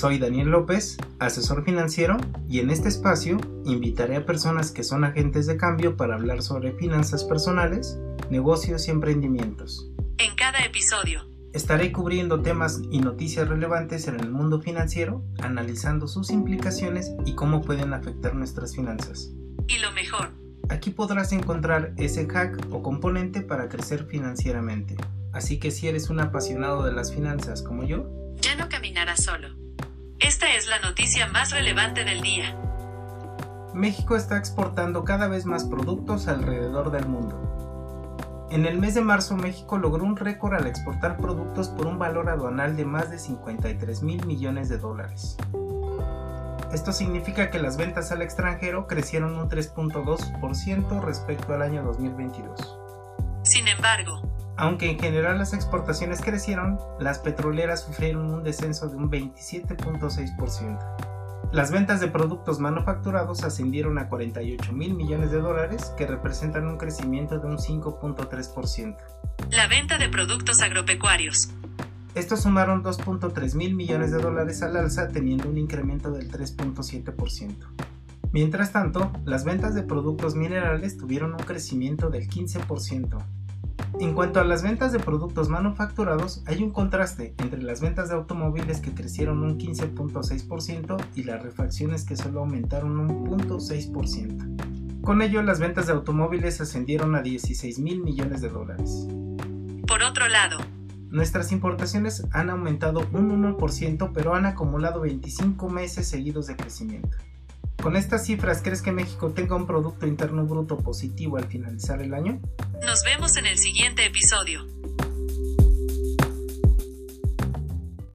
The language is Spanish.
Soy Daniel López, asesor financiero, y en este espacio invitaré a personas que son agentes de cambio para hablar sobre finanzas personales, negocios y emprendimientos. En cada episodio Estaré cubriendo temas y noticias relevantes en el mundo financiero, analizando sus implicaciones y cómo pueden afectar nuestras finanzas. y lo mejor, Aquí podrás encontrar ese hack o componente para crecer financieramente. Así que si eres un apasionado de las finanzas como yo, ya no caminarás solo. Esta es la noticia más relevante del día. México está exportando cada vez más productos alrededor del mundo. En el mes de marzo México logró un récord al exportar productos por un valor aduanal de más de 53 mil millones de dólares. Esto significa que las ventas al extranjero crecieron un 3.2% respecto al año 2022. Sin embargo, Aunque en general las exportaciones crecieron, las petroleras sufrieron un descenso de un 27.6%. Las ventas de productos manufacturados ascendieron a 48 mil millones de dólares, que representan un crecimiento de un 5.3%. la venta de productos agropecuarios, Estos sumaron 2.3 mil millones de dólares al alza, teniendo un incremento del 3.7%. Mientras tanto, las ventas de productos minerales tuvieron un crecimiento del 15%. En cuanto a las ventas de productos manufacturados, hay un contraste entre las ventas de automóviles que crecieron un 15.6% y las refacciones que solo aumentaron un 0.6%. Con ello, las ventas de automóviles ascendieron a 16 mil millones de dólares. por otro lado, Nuestras importaciones han aumentado un 1%, pero han acumulado 25 meses seguidos de crecimiento. Con estas cifras, ¿crees que México tenga un Producto Interno Bruto positivo al finalizar el año? nos vemos en el siguiente episodio.